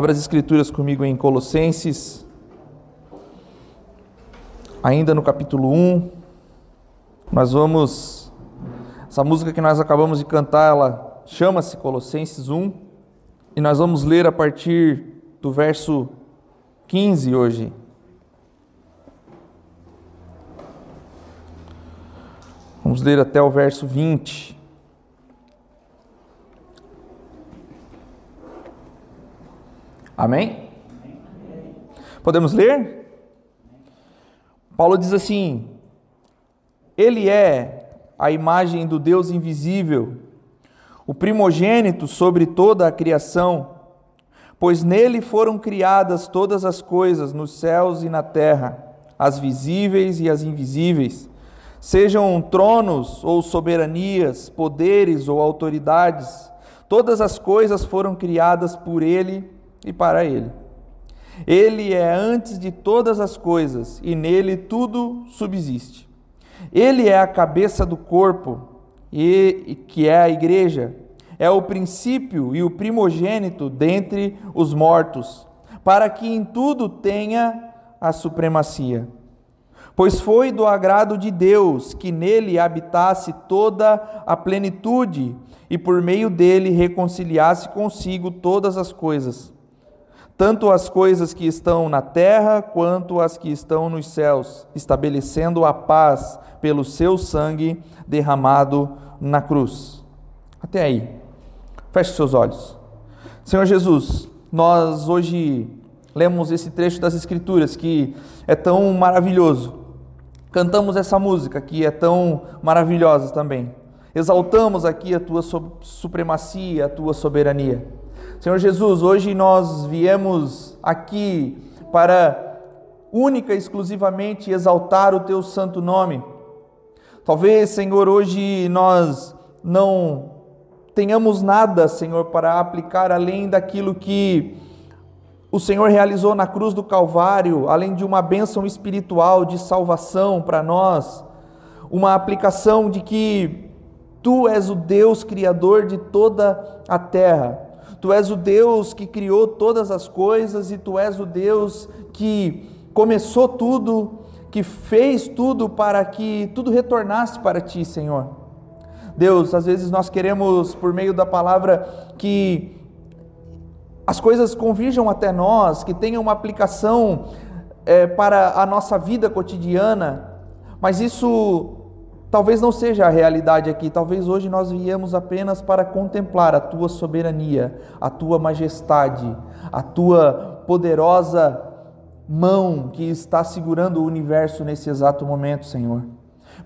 Abra as escrituras comigo em Colossenses, ainda no capítulo 1. Nós vamos. Essa música que nós acabamos de cantar, ela chama-se Colossenses 1. E nós vamos ler a partir do verso 15 hoje. Vamos ler até o verso 20. Amém? Podemos ler? Paulo diz assim: Ele é a imagem do Deus invisível, o primogênito sobre toda a criação, pois nele foram criadas todas as coisas nos céus e na terra, as visíveis e as invisíveis, sejam tronos ou soberanias, poderes ou autoridades, todas as coisas foram criadas por ele e para Ele. Ele é antes de todas as coisas e nele tudo subsiste. Ele é a cabeça do corpo, e que é a igreja. É o princípio e o primogênito dentre os mortos, para que em tudo tenha a supremacia. Pois foi do agrado de Deus que nele habitasse toda a plenitude e por meio dele reconciliasse consigo todas as coisas tanto as coisas que estão na terra quanto as que estão nos céus, estabelecendo a paz pelo seu sangue derramado na cruz. Até aí. Feche seus olhos. Senhor Jesus, nós hoje lemos esse trecho das Escrituras que é tão maravilhoso. Cantamos essa música que é tão maravilhosa também. Exaltamos aqui a tua supremacia, a tua soberania. Senhor Jesus, hoje nós viemos aqui para única e exclusivamente exaltar o teu santo nome. Talvez, Senhor, hoje nós não tenhamos nada, Senhor, para aplicar além daquilo que o Senhor realizou na cruz do Calvário, além de uma bênção espiritual de salvação para nós, uma aplicação de que Tu és o Deus criador de toda a terra. Tu és o Deus que criou todas as coisas e tu és o Deus que começou tudo, que fez tudo para que tudo retornasse para ti, Senhor. Deus, às vezes nós queremos, por meio da palavra, que as coisas convirjam até nós, que tenham uma aplicação é, para a nossa vida cotidiana, mas isso Talvez não seja a realidade aqui, talvez hoje nós viemos apenas para contemplar a tua soberania, a tua majestade, a tua poderosa mão que está segurando o universo nesse exato momento, Senhor.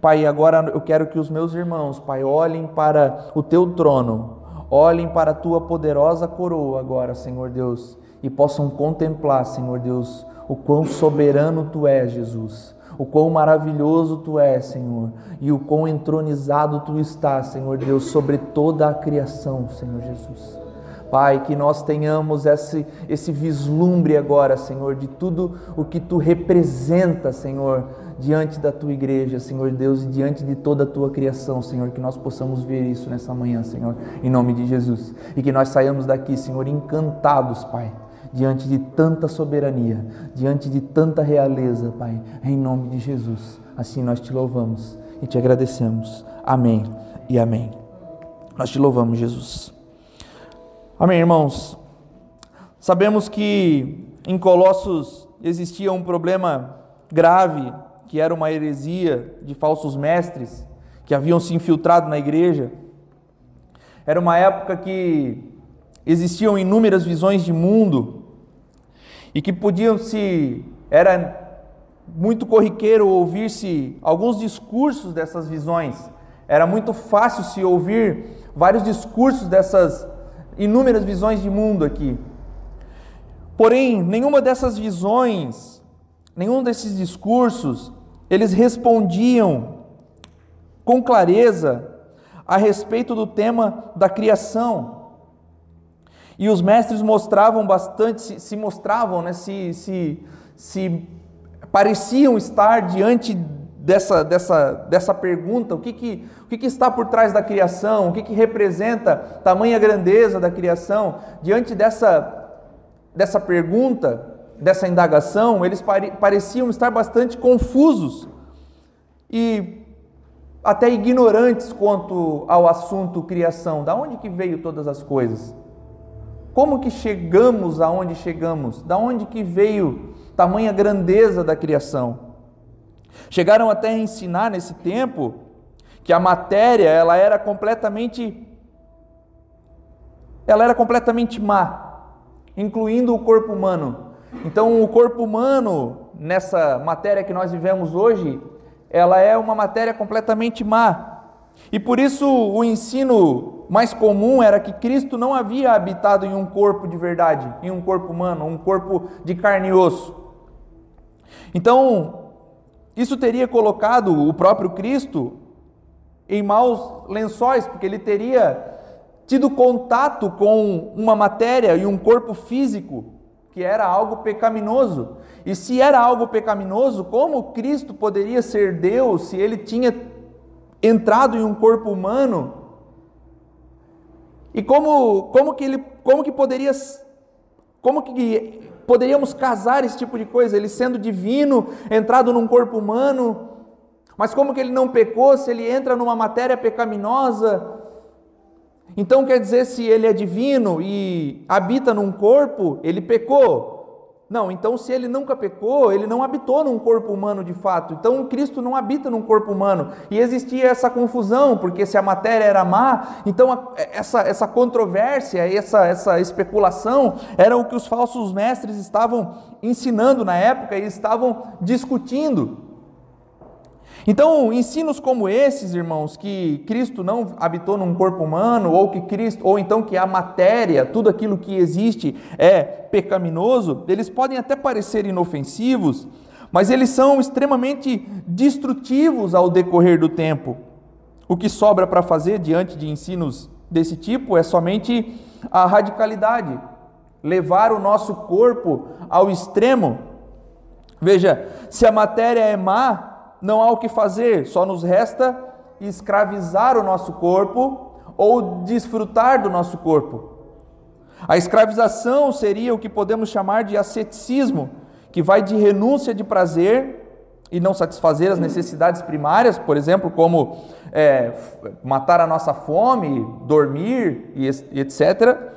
Pai, agora eu quero que os meus irmãos, Pai, olhem para o teu trono, olhem para a tua poderosa coroa agora, Senhor Deus, e possam contemplar, Senhor Deus, o quão soberano tu és, Jesus o quão maravilhoso tu és, Senhor, e o quão entronizado tu estás, Senhor Deus, sobre toda a criação, Senhor Jesus. Pai, que nós tenhamos esse, esse vislumbre agora, Senhor, de tudo o que tu representa, Senhor, diante da tua igreja, Senhor Deus, e diante de toda a tua criação, Senhor, que nós possamos ver isso nessa manhã, Senhor, em nome de Jesus. E que nós saiamos daqui, Senhor, encantados, Pai diante de tanta soberania, diante de tanta realeza, Pai, em nome de Jesus. Assim nós te louvamos e te agradecemos. Amém e amém. Nós te louvamos, Jesus. Amém, irmãos. Sabemos que em Colossos existia um problema grave, que era uma heresia de falsos mestres que haviam se infiltrado na igreja. Era uma época que existiam inúmeras visões de mundo, e que podiam se era muito corriqueiro ouvir-se alguns discursos dessas visões. Era muito fácil se ouvir vários discursos dessas inúmeras visões de mundo aqui. Porém, nenhuma dessas visões, nenhum desses discursos, eles respondiam com clareza a respeito do tema da criação. E os mestres mostravam bastante, se, mostravam, né, se, se, se pareciam estar diante dessa, dessa, dessa pergunta: o, que, que, o que, que está por trás da criação, o que, que representa tamanha grandeza da criação, diante dessa, dessa pergunta, dessa indagação, eles pareciam estar bastante confusos e até ignorantes quanto ao assunto criação. Da onde que veio todas as coisas? Como que chegamos aonde chegamos? Da onde que veio tamanha grandeza da criação? Chegaram até a ensinar nesse tempo que a matéria ela era completamente ela era completamente má, incluindo o corpo humano. Então, o corpo humano nessa matéria que nós vivemos hoje, ela é uma matéria completamente má. E por isso o ensino mais comum era que Cristo não havia habitado em um corpo de verdade, em um corpo humano, um corpo de carne e osso. Então, isso teria colocado o próprio Cristo em maus lençóis, porque ele teria tido contato com uma matéria e um corpo físico que era algo pecaminoso. E se era algo pecaminoso, como Cristo poderia ser Deus se ele tinha entrado em um corpo humano? E como, como que ele como que poderia como que poderíamos casar esse tipo de coisa, ele sendo divino, entrado num corpo humano? Mas como que ele não pecou se ele entra numa matéria pecaminosa? Então quer dizer, se ele é divino e habita num corpo, ele pecou. Não, então se ele nunca pecou, ele não habitou num corpo humano de fato. Então Cristo não habita num corpo humano. E existia essa confusão, porque se a matéria era má, então essa, essa controvérsia, essa, essa especulação era o que os falsos mestres estavam ensinando na época e estavam discutindo. Então, ensinos como esses, irmãos, que Cristo não habitou num corpo humano, ou que Cristo, ou então que a matéria, tudo aquilo que existe é pecaminoso, eles podem até parecer inofensivos, mas eles são extremamente destrutivos ao decorrer do tempo. O que sobra para fazer diante de ensinos desse tipo é somente a radicalidade, levar o nosso corpo ao extremo. Veja, se a matéria é má, não há o que fazer, só nos resta escravizar o nosso corpo ou desfrutar do nosso corpo. A escravização seria o que podemos chamar de asceticismo, que vai de renúncia de prazer e não satisfazer as necessidades primárias, por exemplo, como é, matar a nossa fome, dormir e etc.,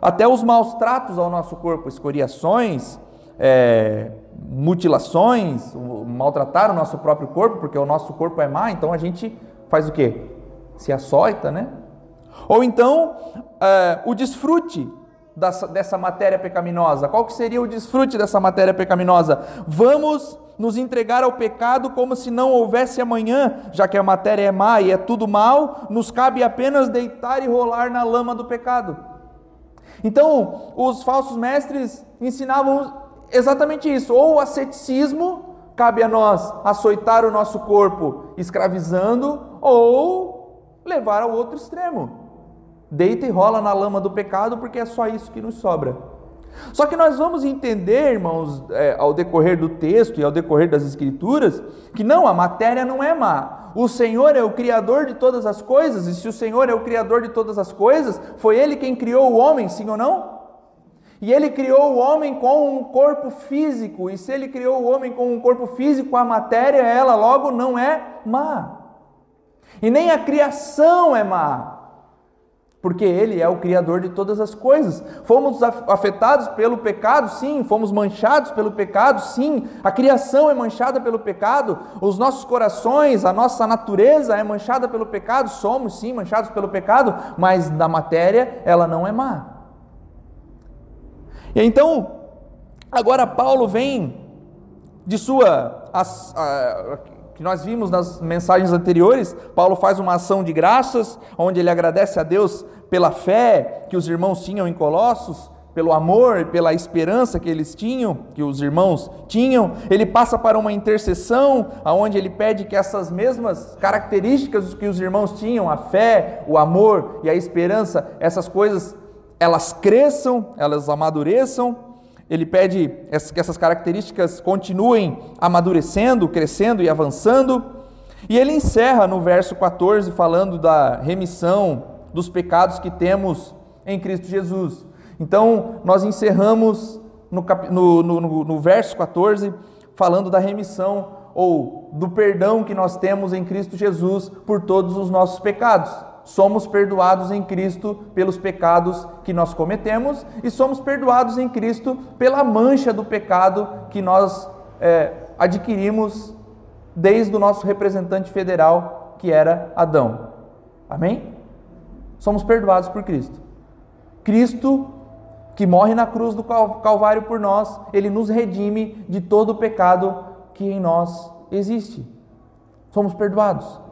até os maus tratos ao nosso corpo, escoriações, é, mutilações, maltratar o nosso próprio corpo, porque o nosso corpo é má, então a gente faz o quê? Se açoita, né? Ou então é, o desfrute dessa, dessa matéria pecaminosa. Qual que seria o desfrute dessa matéria pecaminosa? Vamos nos entregar ao pecado como se não houvesse amanhã, já que a matéria é má e é tudo mal, nos cabe apenas deitar e rolar na lama do pecado. Então, os falsos mestres ensinavam exatamente isso. Ou o asceticismo, cabe a nós açoitar o nosso corpo escravizando, ou levar ao outro extremo. Deita e rola na lama do pecado, porque é só isso que nos sobra. Só que nós vamos entender, irmãos, é, ao decorrer do texto e ao decorrer das Escrituras, que não, a matéria não é má. O Senhor é o Criador de todas as coisas, e se o Senhor é o Criador de todas as coisas, foi Ele quem criou o homem, sim ou não? E ele criou o homem com um corpo físico, e se ele criou o homem com um corpo físico, a matéria, ela logo não é má. E nem a criação é má, porque ele é o criador de todas as coisas. Fomos afetados pelo pecado, sim, fomos manchados pelo pecado, sim. A criação é manchada pelo pecado, os nossos corações, a nossa natureza é manchada pelo pecado, somos sim manchados pelo pecado, mas da matéria ela não é má. E então, agora Paulo vem de sua. As, a, que nós vimos nas mensagens anteriores, Paulo faz uma ação de graças, onde ele agradece a Deus pela fé que os irmãos tinham em Colossos, pelo amor e pela esperança que eles tinham, que os irmãos tinham. Ele passa para uma intercessão, aonde ele pede que essas mesmas características que os irmãos tinham, a fé, o amor e a esperança, essas coisas elas cresçam, elas amadureçam. Ele pede que essas características continuem amadurecendo, crescendo e avançando. E ele encerra no verso 14 falando da remissão dos pecados que temos em Cristo Jesus. Então, nós encerramos no, cap... no, no, no verso 14 falando da remissão ou do perdão que nós temos em Cristo Jesus por todos os nossos pecados. Somos perdoados em Cristo pelos pecados que nós cometemos e somos perdoados em Cristo pela mancha do pecado que nós é, adquirimos desde o nosso representante federal, que era Adão. Amém? Somos perdoados por Cristo. Cristo, que morre na cruz do Calvário por nós, ele nos redime de todo o pecado que em nós existe. Somos perdoados.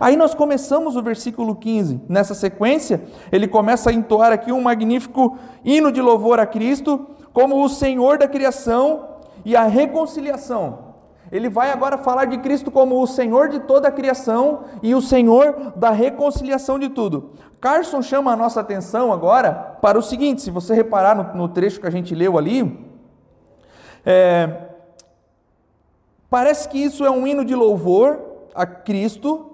Aí nós começamos o versículo 15. Nessa sequência, ele começa a entoar aqui um magnífico hino de louvor a Cristo como o Senhor da criação e a reconciliação. Ele vai agora falar de Cristo como o Senhor de toda a criação e o Senhor da reconciliação de tudo. Carson chama a nossa atenção agora para o seguinte: se você reparar no, no trecho que a gente leu ali, é, parece que isso é um hino de louvor a Cristo,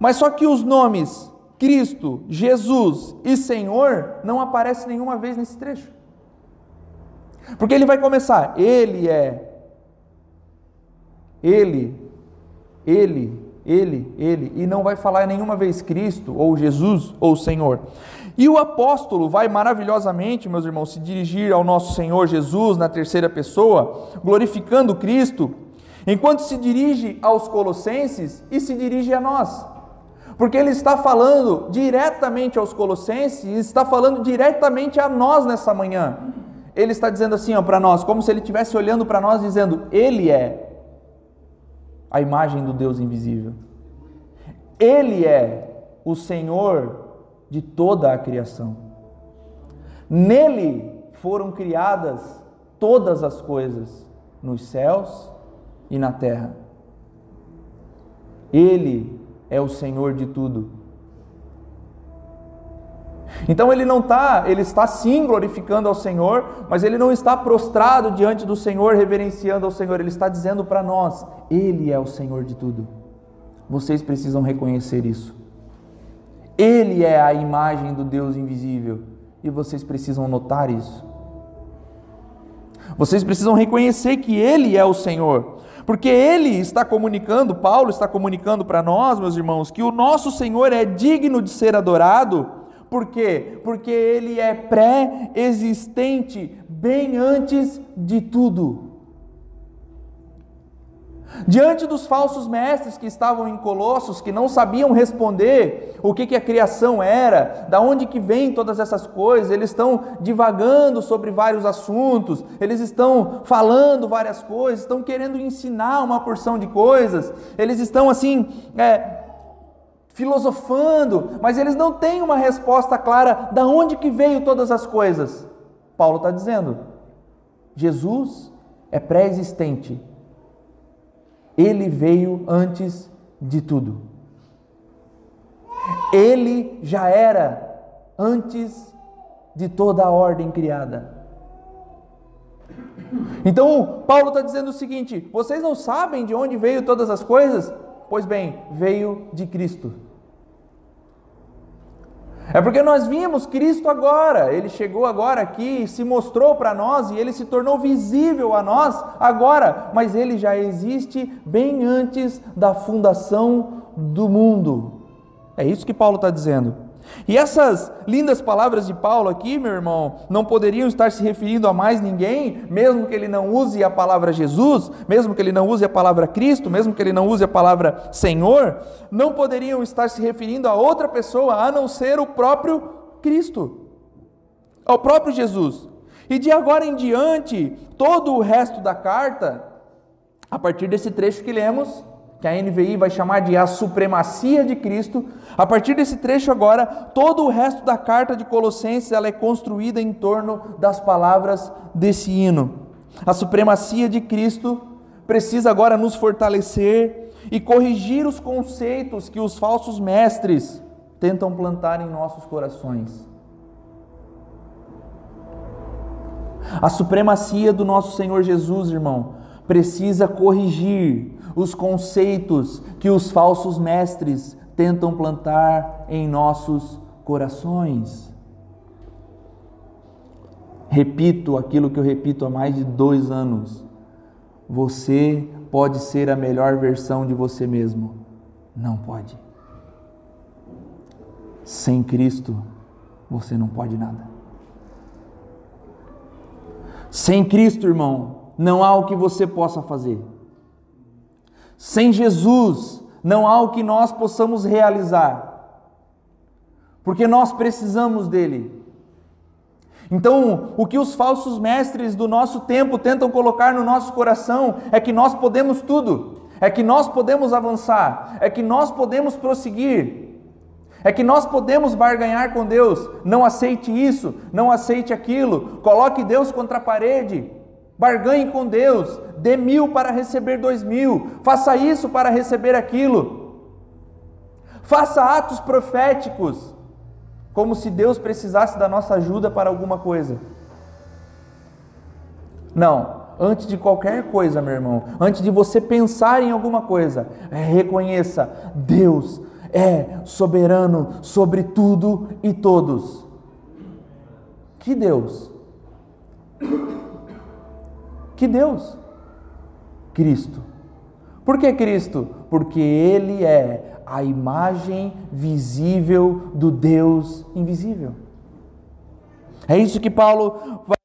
mas só que os nomes Cristo, Jesus e Senhor não aparecem nenhuma vez nesse trecho. Porque ele vai começar, Ele é ele, ele, ele, ele, e não vai falar nenhuma vez Cristo, ou Jesus, ou Senhor. E o apóstolo vai maravilhosamente, meus irmãos, se dirigir ao nosso Senhor Jesus na terceira pessoa, glorificando Cristo, enquanto se dirige aos Colossenses e se dirige a nós. Porque ele está falando diretamente aos Colossenses está falando diretamente a nós nessa manhã. Ele está dizendo assim para nós, como se ele estivesse olhando para nós, dizendo: Ele é a imagem do Deus invisível. Ele é o Senhor de toda a criação. Nele foram criadas todas as coisas, nos céus e na terra. Ele é o Senhor de tudo. Então ele não está, ele está sim glorificando ao Senhor, mas ele não está prostrado diante do Senhor, reverenciando ao Senhor, ele está dizendo para nós: Ele é o Senhor de tudo. Vocês precisam reconhecer isso. Ele é a imagem do Deus invisível e vocês precisam notar isso. Vocês precisam reconhecer que Ele é o Senhor, porque Ele está comunicando, Paulo está comunicando para nós, meus irmãos, que o nosso Senhor é digno de ser adorado por quê? Porque ele é pré-existente, bem antes de tudo. Diante dos falsos mestres que estavam em Colossos, que não sabiam responder o que, que a criação era, da onde que vem todas essas coisas, eles estão divagando sobre vários assuntos, eles estão falando várias coisas, estão querendo ensinar uma porção de coisas, eles estão assim, é, filosofando, mas eles não têm uma resposta clara da onde que veio todas as coisas. Paulo está dizendo: Jesus é pré-existente. Ele veio antes de tudo. Ele já era antes de toda a ordem criada. Então, Paulo está dizendo o seguinte: vocês não sabem de onde veio todas as coisas? Pois bem, veio de Cristo. É porque nós vimos Cristo agora, ele chegou agora aqui, se mostrou para nós e ele se tornou visível a nós agora, mas ele já existe bem antes da fundação do mundo. É isso que Paulo está dizendo. E essas lindas palavras de Paulo aqui, meu irmão, não poderiam estar se referindo a mais ninguém, mesmo que ele não use a palavra Jesus, mesmo que ele não use a palavra Cristo, mesmo que ele não use a palavra Senhor, não poderiam estar se referindo a outra pessoa a não ser o próprio Cristo, ao próprio Jesus. E de agora em diante, todo o resto da carta, a partir desse trecho que lemos, que a NVI vai chamar de a supremacia de Cristo. A partir desse trecho agora, todo o resto da carta de Colossenses ela é construída em torno das palavras desse hino. A supremacia de Cristo precisa agora nos fortalecer e corrigir os conceitos que os falsos mestres tentam plantar em nossos corações. A supremacia do nosso Senhor Jesus, irmão, precisa corrigir os conceitos que os falsos mestres tentam plantar em nossos corações. Repito aquilo que eu repito há mais de dois anos. Você pode ser a melhor versão de você mesmo. Não pode. Sem Cristo, você não pode nada. Sem Cristo, irmão, não há o que você possa fazer. Sem Jesus, não há o que nós possamos realizar. Porque nós precisamos dele. Então, o que os falsos mestres do nosso tempo tentam colocar no nosso coração é que nós podemos tudo, é que nós podemos avançar, é que nós podemos prosseguir. É que nós podemos barganhar com Deus. Não aceite isso, não aceite aquilo. Coloque Deus contra a parede. Barganhe com Deus. Dê mil para receber dois mil. Faça isso para receber aquilo. Faça atos proféticos, como se Deus precisasse da nossa ajuda para alguma coisa. Não, antes de qualquer coisa, meu irmão, antes de você pensar em alguma coisa, reconheça: Deus é soberano sobre tudo e todos. Que Deus? Que Deus? Cristo. Por que Cristo? Porque Ele é a imagem visível do Deus invisível. É isso que Paulo vai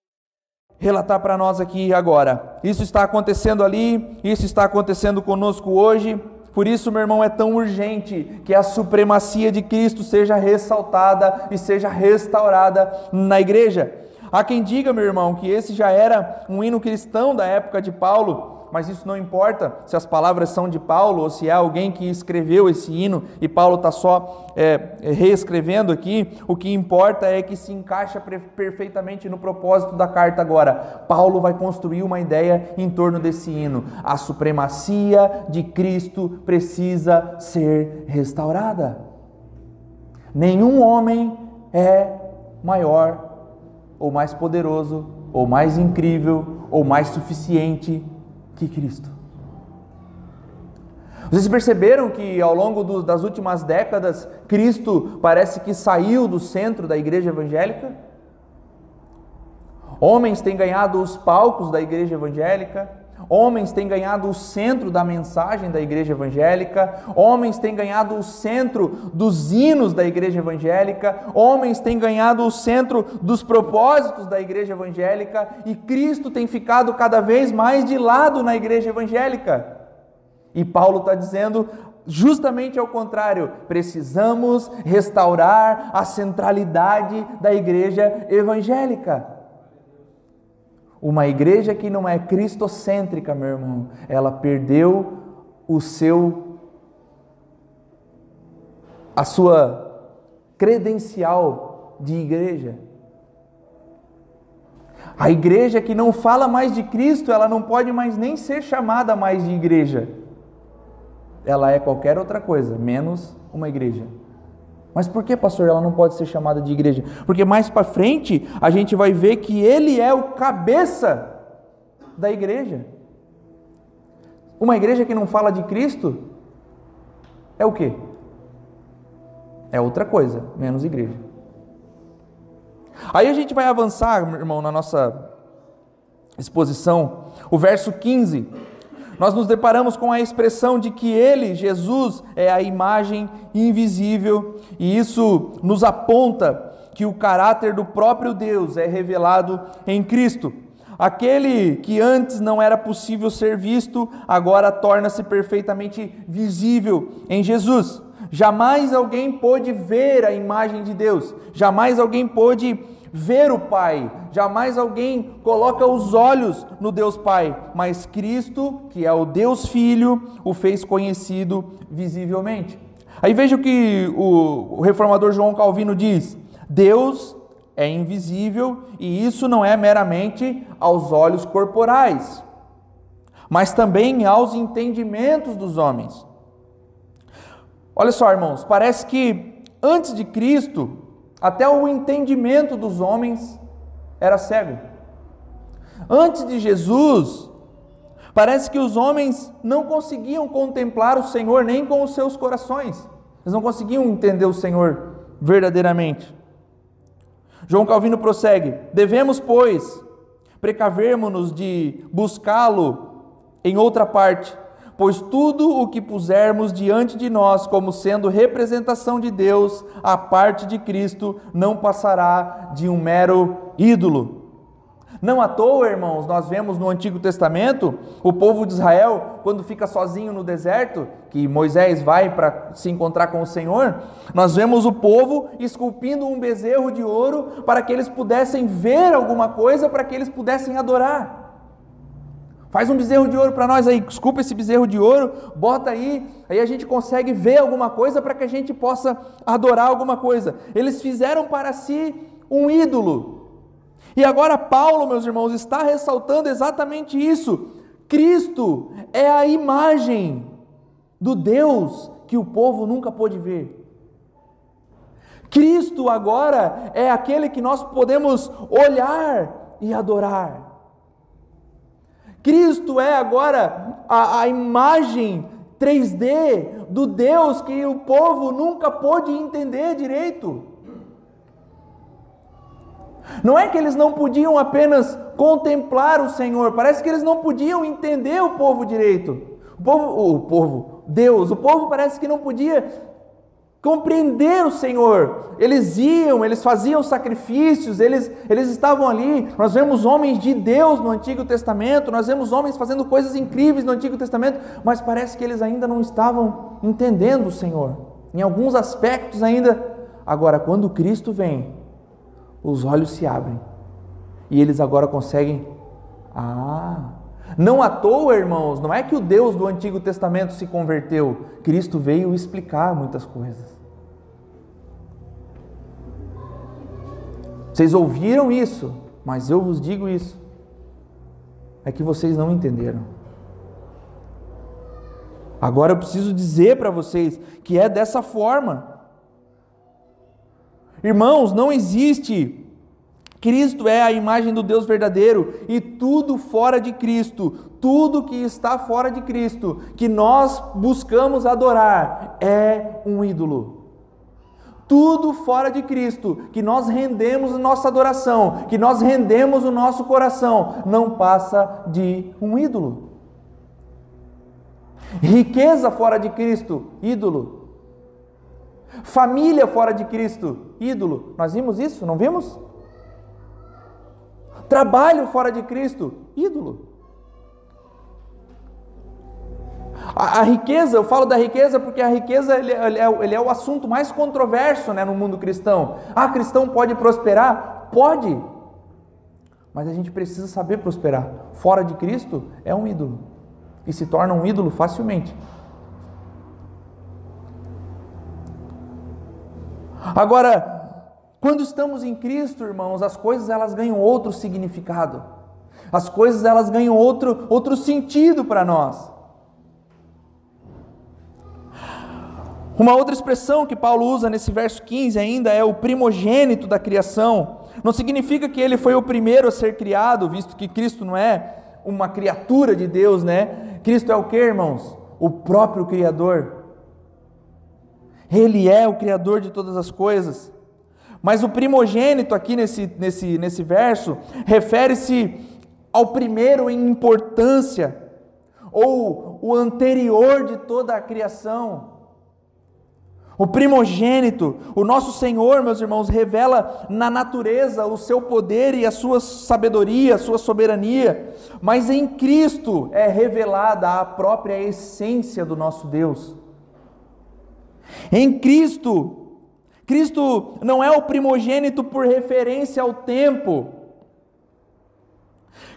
relatar para nós aqui agora. Isso está acontecendo ali, isso está acontecendo conosco hoje. Por isso, meu irmão, é tão urgente que a supremacia de Cristo seja ressaltada e seja restaurada na igreja. Há quem diga, meu irmão, que esse já era um hino cristão da época de Paulo, mas isso não importa se as palavras são de Paulo ou se é alguém que escreveu esse hino e Paulo está só é, reescrevendo aqui. O que importa é que se encaixa perfeitamente no propósito da carta agora. Paulo vai construir uma ideia em torno desse hino. A supremacia de Cristo precisa ser restaurada. Nenhum homem é maior ou mais poderoso ou mais incrível ou mais suficiente que Cristo. Vocês perceberam que ao longo do, das últimas décadas, Cristo parece que saiu do centro da igreja evangélica? Homens têm ganhado os palcos da igreja evangélica, Homens têm ganhado o centro da mensagem da igreja evangélica, homens têm ganhado o centro dos hinos da igreja evangélica, homens têm ganhado o centro dos propósitos da igreja evangélica e Cristo tem ficado cada vez mais de lado na igreja evangélica. E Paulo está dizendo justamente ao contrário, precisamos restaurar a centralidade da igreja evangélica. Uma igreja que não é cristocêntrica, meu irmão, ela perdeu o seu a sua credencial de igreja. A igreja que não fala mais de Cristo, ela não pode mais nem ser chamada mais de igreja. Ela é qualquer outra coisa, menos uma igreja. Mas por que, pastor, ela não pode ser chamada de igreja? Porque mais para frente a gente vai ver que ele é o cabeça da igreja. Uma igreja que não fala de Cristo é o quê? É outra coisa, menos igreja. Aí a gente vai avançar, irmão, na nossa exposição. O verso 15 nós nos deparamos com a expressão de que Ele, Jesus, é a imagem invisível, e isso nos aponta que o caráter do próprio Deus é revelado em Cristo. Aquele que antes não era possível ser visto, agora torna-se perfeitamente visível em Jesus. Jamais alguém pôde ver a imagem de Deus, jamais alguém pôde ver o Pai. Jamais alguém coloca os olhos no Deus Pai, mas Cristo, que é o Deus Filho, o fez conhecido visivelmente. Aí veja o que o reformador João Calvino diz: Deus é invisível e isso não é meramente aos olhos corporais, mas também aos entendimentos dos homens. Olha só, irmãos, parece que antes de Cristo, até o entendimento dos homens era cego. Antes de Jesus, parece que os homens não conseguiam contemplar o Senhor nem com os seus corações. Eles não conseguiam entender o Senhor verdadeiramente. João Calvino prossegue: Devemos, pois, precavermos-nos de buscá-lo em outra parte, pois tudo o que pusermos diante de nós como sendo representação de Deus, a parte de Cristo, não passará de um mero ídolo. Não à toa, irmãos, nós vemos no Antigo Testamento o povo de Israel, quando fica sozinho no deserto, que Moisés vai para se encontrar com o Senhor, nós vemos o povo esculpindo um bezerro de ouro para que eles pudessem ver alguma coisa, para que eles pudessem adorar. Faz um bezerro de ouro para nós aí, esculpa esse bezerro de ouro, bota aí, aí a gente consegue ver alguma coisa para que a gente possa adorar alguma coisa. Eles fizeram para si um ídolo, e agora, Paulo, meus irmãos, está ressaltando exatamente isso. Cristo é a imagem do Deus que o povo nunca pôde ver. Cristo agora é aquele que nós podemos olhar e adorar. Cristo é agora a, a imagem 3D do Deus que o povo nunca pôde entender direito. Não é que eles não podiam apenas contemplar o Senhor, parece que eles não podiam entender o povo direito. O povo, o povo, Deus, o povo parece que não podia compreender o Senhor. Eles iam, eles faziam sacrifícios, eles, eles estavam ali. Nós vemos homens de Deus no Antigo Testamento, nós vemos homens fazendo coisas incríveis no Antigo Testamento, mas parece que eles ainda não estavam entendendo o Senhor. Em alguns aspectos ainda. Agora, quando Cristo vem, os olhos se abrem e eles agora conseguem. Ah! Não à toa, irmãos, não é que o Deus do Antigo Testamento se converteu, Cristo veio explicar muitas coisas. Vocês ouviram isso, mas eu vos digo isso. É que vocês não entenderam. Agora eu preciso dizer para vocês que é dessa forma. Irmãos, não existe. Cristo é a imagem do Deus verdadeiro e tudo fora de Cristo, tudo que está fora de Cristo, que nós buscamos adorar, é um ídolo. Tudo fora de Cristo, que nós rendemos nossa adoração, que nós rendemos o nosso coração, não passa de um ídolo. Riqueza fora de Cristo, ídolo. Família fora de Cristo, ídolo. Nós vimos isso, não vimos? Trabalho fora de Cristo, ídolo. A, a, riqueza, eu falo da riqueza porque a riqueza ele, ele, é, ele é o assunto mais controverso né, no mundo cristão. Ah, cristão pode prosperar? Pode. Mas a gente precisa saber prosperar. Fora de Cristo é um ídolo. E se torna um ídolo facilmente. Agora, quando estamos em Cristo, irmãos, as coisas elas ganham outro significado. As coisas elas ganham outro, outro sentido para nós. Uma outra expressão que Paulo usa nesse verso 15 ainda é o primogênito da criação. Não significa que ele foi o primeiro a ser criado, visto que Cristo não é uma criatura de Deus, né? Cristo é o que, irmãos? O próprio Criador. Ele é o Criador de todas as coisas. Mas o primogênito aqui nesse, nesse, nesse verso refere-se ao primeiro em importância, ou o anterior de toda a criação. O primogênito, o nosso Senhor, meus irmãos, revela na natureza o seu poder e a sua sabedoria, a sua soberania, mas em Cristo é revelada a própria essência do nosso Deus. Em Cristo, Cristo não é o primogênito por referência ao tempo.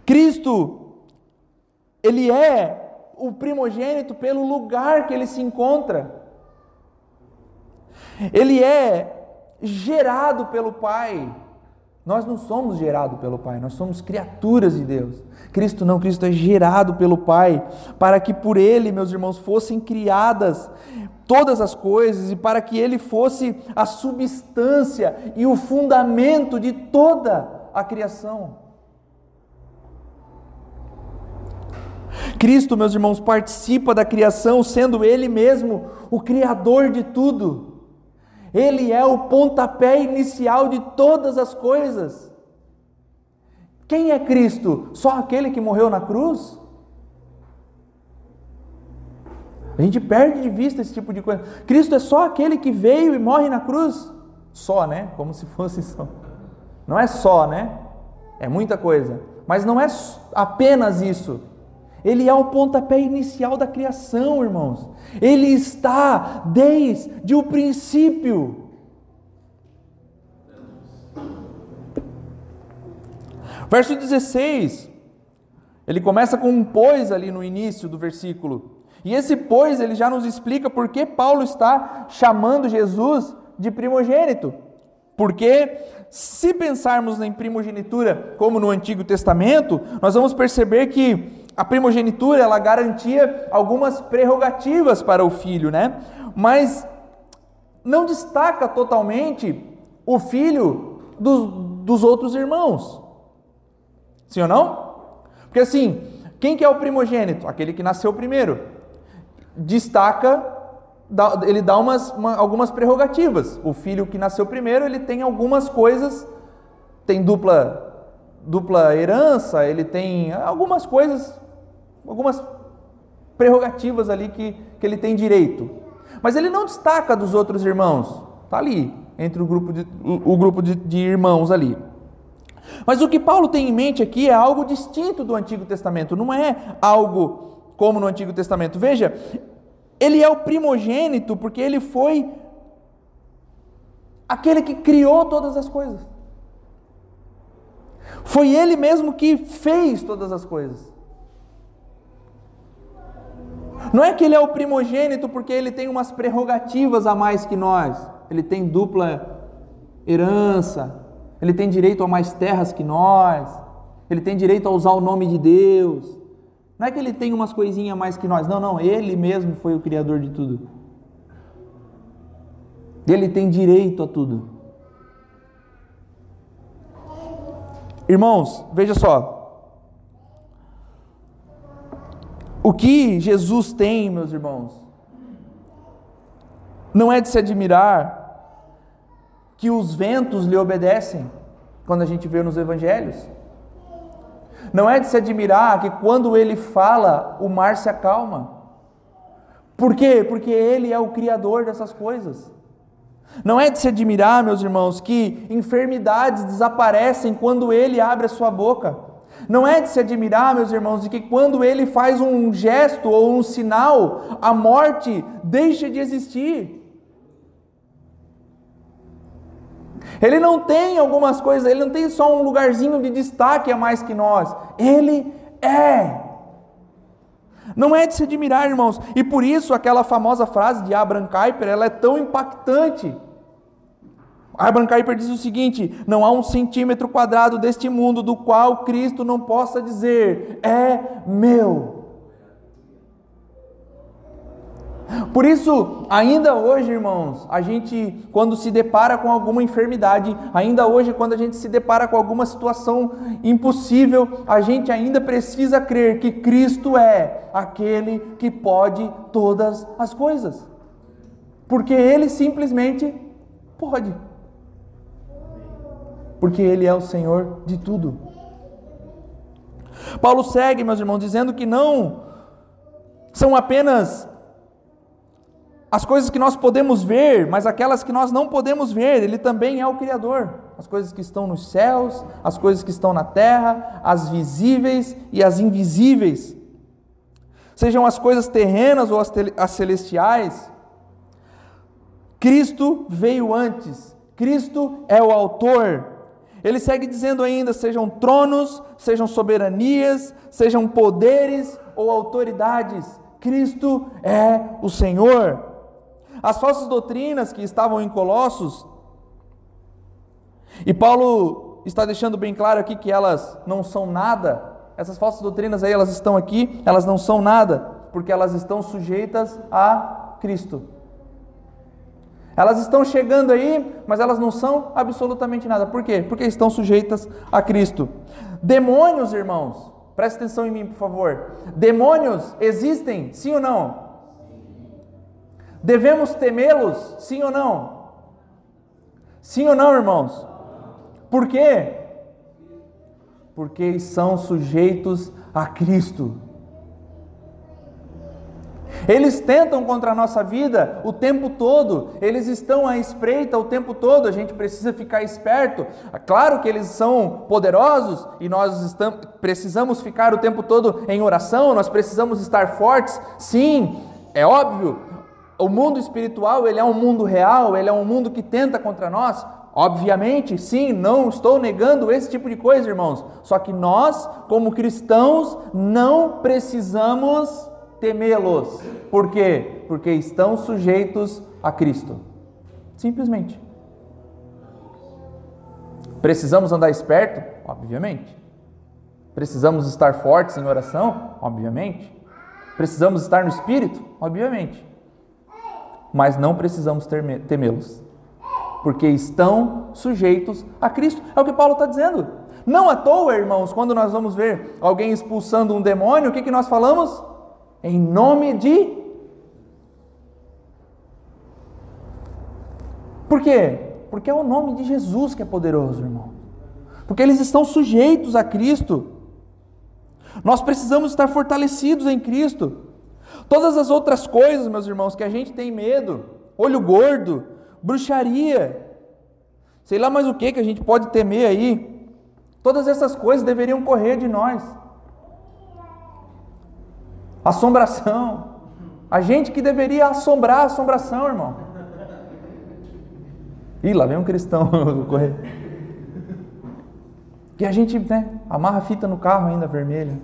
Cristo, ele é o primogênito pelo lugar que ele se encontra. Ele é gerado pelo Pai. Nós não somos gerados pelo Pai, nós somos criaturas de Deus. Cristo não, Cristo é gerado pelo Pai, para que por Ele, meus irmãos, fossem criadas todas as coisas e para que Ele fosse a substância e o fundamento de toda a criação. Cristo, meus irmãos, participa da criação, sendo Ele mesmo o Criador de tudo. Ele é o pontapé inicial de todas as coisas. Quem é Cristo? Só aquele que morreu na cruz? A gente perde de vista esse tipo de coisa. Cristo é só aquele que veio e morre na cruz? Só, né? Como se fosse só. Não é só, né? É muita coisa. Mas não é apenas isso. Ele é o pontapé inicial da criação, irmãos. Ele está desde o princípio. Verso 16, ele começa com um pois ali no início do versículo. E esse pois, ele já nos explica por que Paulo está chamando Jesus de primogênito. Porque se pensarmos em primogenitura como no Antigo Testamento, nós vamos perceber que a primogenitura ela garantia algumas prerrogativas para o filho, né? Mas não destaca totalmente o filho dos, dos outros irmãos. Sim ou não? Porque assim, quem que é o primogênito? Aquele que nasceu primeiro. Destaca, ele dá umas, uma, algumas prerrogativas. O filho que nasceu primeiro, ele tem algumas coisas, tem dupla, dupla herança, ele tem algumas coisas algumas prerrogativas ali que, que ele tem direito. Mas ele não destaca dos outros irmãos. Está ali, entre o grupo, de, o, o grupo de, de irmãos ali. Mas o que Paulo tem em mente aqui é algo distinto do Antigo Testamento, não é algo como no Antigo Testamento. Veja, ele é o primogênito porque ele foi aquele que criou todas as coisas. Foi ele mesmo que fez todas as coisas. Não é que ele é o primogênito porque ele tem umas prerrogativas a mais que nós. Ele tem dupla herança, ele tem direito a mais terras que nós, ele tem direito a usar o nome de Deus. Não é que ele tem umas coisinhas a mais que nós. Não, não, ele mesmo foi o criador de tudo. Ele tem direito a tudo. Irmãos, veja só. O que Jesus tem, meus irmãos, não é de se admirar que os ventos lhe obedecem, quando a gente vê nos evangelhos. Não é de se admirar que quando ele fala, o mar se acalma. Por quê? Porque ele é o criador dessas coisas. Não é de se admirar, meus irmãos, que enfermidades desaparecem quando ele abre a sua boca. Não é de se admirar, meus irmãos, de que quando ele faz um gesto ou um sinal, a morte deixa de existir. Ele não tem algumas coisas, ele não tem só um lugarzinho de destaque a mais que nós. Ele é. Não é de se admirar, irmãos. E por isso aquela famosa frase de Abraham Kuyper, ela é tão impactante. Abraham Kuyper diz o seguinte: não há um centímetro quadrado deste mundo do qual Cristo não possa dizer, é meu. Por isso, ainda hoje, irmãos, a gente, quando se depara com alguma enfermidade, ainda hoje, quando a gente se depara com alguma situação impossível, a gente ainda precisa crer que Cristo é aquele que pode todas as coisas. Porque Ele simplesmente pode porque Ele é o Senhor de tudo. Paulo segue, meus irmãos, dizendo que não são apenas as coisas que nós podemos ver, mas aquelas que nós não podemos ver, Ele também é o Criador. As coisas que estão nos céus, as coisas que estão na terra, as visíveis e as invisíveis, sejam as coisas terrenas ou as, as celestiais. Cristo veio antes, Cristo é o autor ele segue dizendo ainda: sejam tronos, sejam soberanias, sejam poderes ou autoridades, Cristo é o Senhor. As falsas doutrinas que estavam em Colossos, e Paulo está deixando bem claro aqui que elas não são nada, essas falsas doutrinas aí, elas estão aqui, elas não são nada, porque elas estão sujeitas a Cristo. Elas estão chegando aí, mas elas não são absolutamente nada. Por quê? Porque estão sujeitas a Cristo. Demônios, irmãos, preste atenção em mim, por favor. Demônios existem, sim ou não? Devemos temê-los, sim ou não? Sim ou não, irmãos? Por quê? Porque são sujeitos a Cristo. Eles tentam contra a nossa vida o tempo todo, eles estão à espreita o tempo todo, a gente precisa ficar esperto. Claro que eles são poderosos e nós estamos, precisamos ficar o tempo todo em oração, nós precisamos estar fortes, sim, é óbvio. O mundo espiritual, ele é um mundo real, ele é um mundo que tenta contra nós, Obviamente, sim, não estou negando esse tipo de coisa, irmãos. Só que nós, como cristãos, não precisamos temê-los. Por quê? Porque estão sujeitos a Cristo. Simplesmente. Precisamos andar esperto? Obviamente. Precisamos estar fortes em oração? Obviamente. Precisamos estar no espírito? Obviamente. Mas não precisamos temê-los. Porque estão sujeitos a Cristo. É o que Paulo está dizendo. Não à toa, irmãos, quando nós vamos ver alguém expulsando um demônio, o que, que nós falamos? Em nome de. Por quê? Porque é o nome de Jesus que é poderoso, irmão. Porque eles estão sujeitos a Cristo. Nós precisamos estar fortalecidos em Cristo. Todas as outras coisas, meus irmãos, que a gente tem medo, olho gordo, bruxaria, sei lá mais o que que a gente pode temer aí, todas essas coisas deveriam correr de nós assombração. A gente que deveria assombrar a assombração, irmão. Ih, lá vem um cristão correr. Que a gente né, amarra fita no carro ainda vermelha.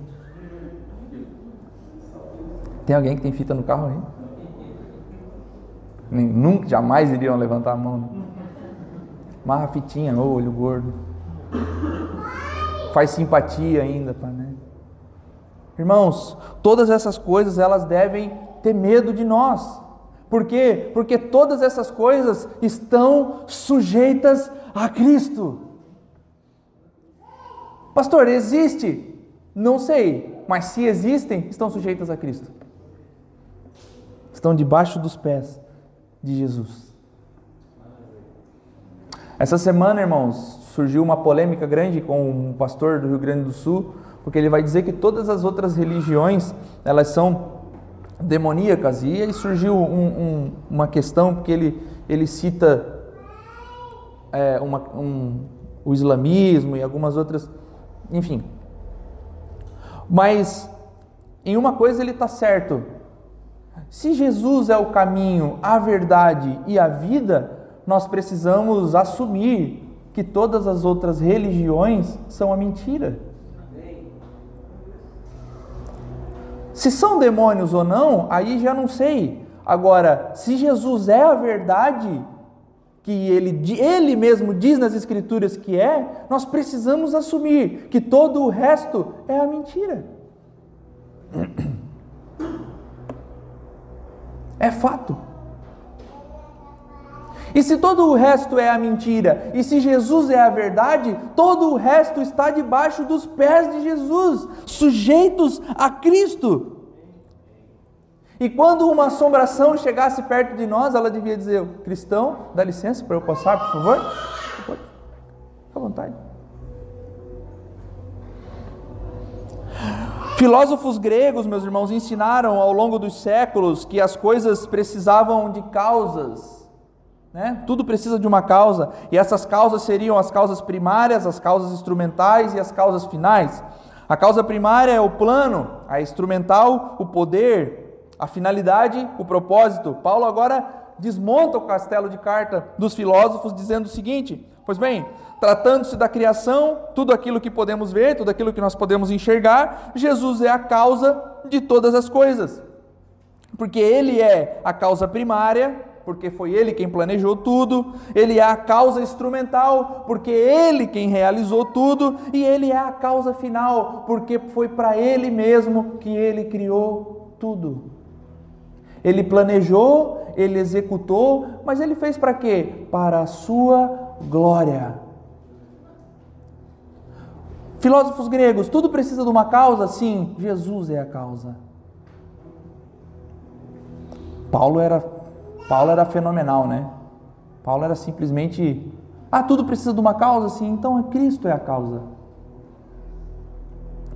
Tem alguém que tem fita no carro aí? Nem, nunca, jamais iriam levantar a mão. Né? Amarra fitinha, oh, olho gordo. Faz simpatia ainda, né? Irmãos, todas essas coisas elas devem ter medo de nós. Por quê? Porque todas essas coisas estão sujeitas a Cristo. Pastor, existe? Não sei, mas se existem, estão sujeitas a Cristo. Estão debaixo dos pés de Jesus. Essa semana, irmãos, surgiu uma polêmica grande com um pastor do Rio Grande do Sul porque ele vai dizer que todas as outras religiões elas são demoníacas e aí surgiu um, um, uma questão porque ele ele cita é, uma, um, o islamismo e algumas outras, enfim. Mas em uma coisa ele está certo. Se Jesus é o caminho, a verdade e a vida, nós precisamos assumir que todas as outras religiões são a mentira. Se são demônios ou não, aí já não sei. Agora, se Jesus é a verdade, que ele, ele mesmo diz nas Escrituras que é, nós precisamos assumir que todo o resto é a mentira. É fato. E se todo o resto é a mentira, e se Jesus é a verdade, todo o resto está debaixo dos pés de Jesus, sujeitos a Cristo. E quando uma assombração chegasse perto de nós, ela devia dizer: Cristão, dá licença para eu passar, por favor? Fica à vontade. Filósofos gregos, meus irmãos, ensinaram ao longo dos séculos que as coisas precisavam de causas né? Tudo precisa de uma causa, e essas causas seriam as causas primárias, as causas instrumentais e as causas finais. A causa primária é o plano, a instrumental, o poder, a finalidade, o propósito. Paulo agora desmonta o castelo de carta dos filósofos, dizendo o seguinte: Pois bem, tratando-se da criação, tudo aquilo que podemos ver, tudo aquilo que nós podemos enxergar, Jesus é a causa de todas as coisas. Porque Ele é a causa primária, porque foi ele quem planejou tudo, ele é a causa instrumental, porque ele quem realizou tudo, e ele é a causa final, porque foi para ele mesmo que ele criou tudo. Ele planejou, ele executou, mas ele fez para quê? Para a sua glória. Filósofos gregos, tudo precisa de uma causa? Sim, Jesus é a causa. Paulo era Paulo era fenomenal, né? Paulo era simplesmente Ah, tudo precisa de uma causa? Sim, então Cristo é a causa.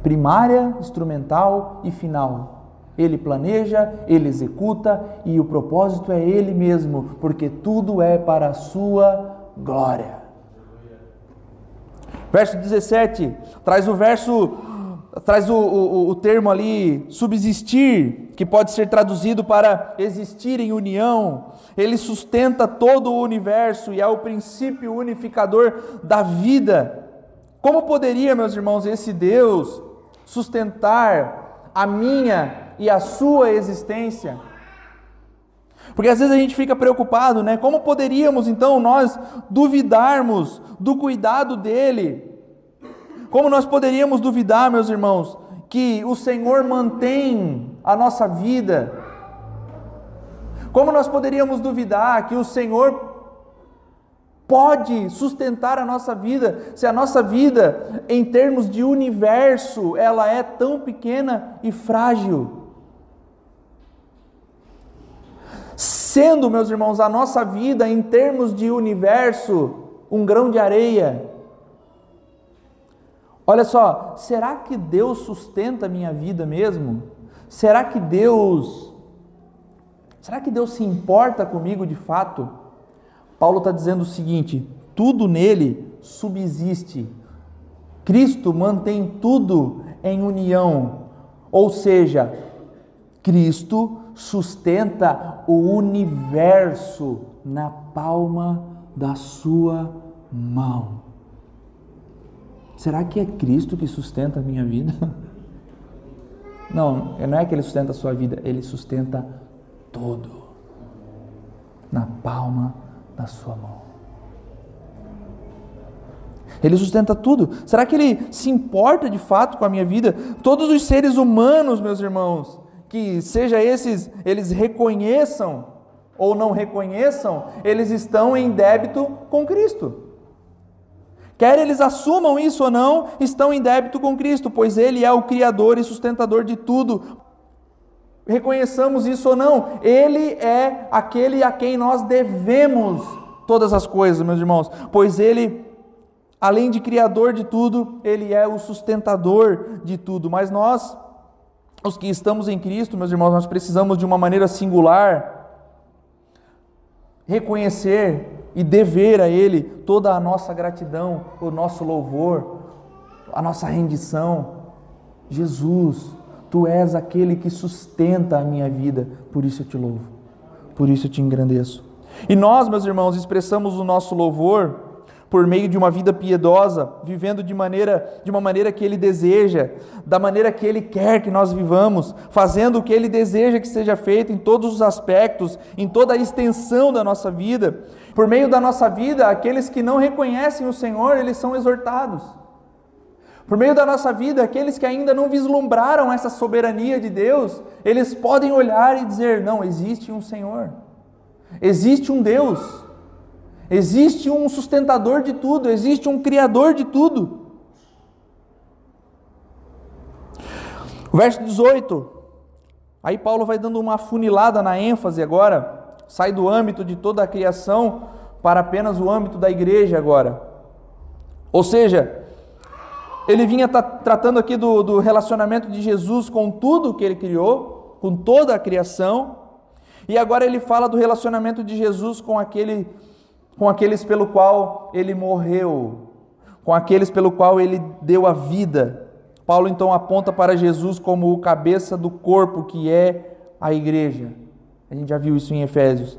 Primária, instrumental e final. Ele planeja, ele executa e o propósito é ele mesmo, porque tudo é para a sua glória. Verso 17 traz o verso traz o, o, o termo ali subsistir, que pode ser traduzido para existir em união. Ele sustenta todo o universo e é o princípio unificador da vida. Como poderia, meus irmãos, esse Deus sustentar a minha e a sua existência. Porque às vezes a gente fica preocupado, né? Como poderíamos então nós duvidarmos do cuidado dele? Como nós poderíamos duvidar, meus irmãos, que o Senhor mantém a nossa vida? Como nós poderíamos duvidar que o Senhor pode sustentar a nossa vida, se a nossa vida, em termos de universo, ela é tão pequena e frágil? sendo, meus irmãos, a nossa vida em termos de universo um grão de areia. Olha só, será que Deus sustenta a minha vida mesmo? Será que Deus Será que Deus se importa comigo de fato? Paulo está dizendo o seguinte: tudo nele subsiste. Cristo mantém tudo em união. Ou seja, Cristo sustenta o universo na palma da sua mão. Será que é Cristo que sustenta a minha vida? Não, não é que ele sustenta a sua vida, ele sustenta todo na palma da sua mão. Ele sustenta tudo. Será que ele se importa de fato com a minha vida? Todos os seres humanos, meus irmãos, que seja esses, eles reconheçam ou não reconheçam, eles estão em débito com Cristo. Quer eles assumam isso ou não, estão em débito com Cristo, pois Ele é o Criador e sustentador de tudo. Reconheçamos isso ou não, Ele é aquele a quem nós devemos todas as coisas, meus irmãos, pois Ele, além de Criador de tudo, Ele é o sustentador de tudo. Mas nós, os que estamos em Cristo, meus irmãos, nós precisamos de uma maneira singular reconhecer e dever a Ele toda a nossa gratidão, o nosso louvor, a nossa rendição. Jesus, Tu és aquele que sustenta a minha vida, por isso eu te louvo, por isso eu te engrandeço. E nós, meus irmãos, expressamos o nosso louvor por meio de uma vida piedosa, vivendo de maneira de uma maneira que ele deseja, da maneira que ele quer que nós vivamos, fazendo o que ele deseja que seja feito em todos os aspectos, em toda a extensão da nossa vida. Por meio da nossa vida, aqueles que não reconhecem o Senhor, eles são exortados. Por meio da nossa vida, aqueles que ainda não vislumbraram essa soberania de Deus, eles podem olhar e dizer: não, existe um Senhor, existe um Deus Existe um sustentador de tudo, existe um criador de tudo. O verso 18. Aí Paulo vai dando uma funilada na ênfase agora, sai do âmbito de toda a criação para apenas o âmbito da igreja agora. Ou seja, ele vinha tratando aqui do, do relacionamento de Jesus com tudo que ele criou, com toda a criação, e agora ele fala do relacionamento de Jesus com aquele com aqueles pelo qual ele morreu, com aqueles pelo qual ele deu a vida. Paulo então aponta para Jesus como o cabeça do corpo que é a igreja. A gente já viu isso em Efésios.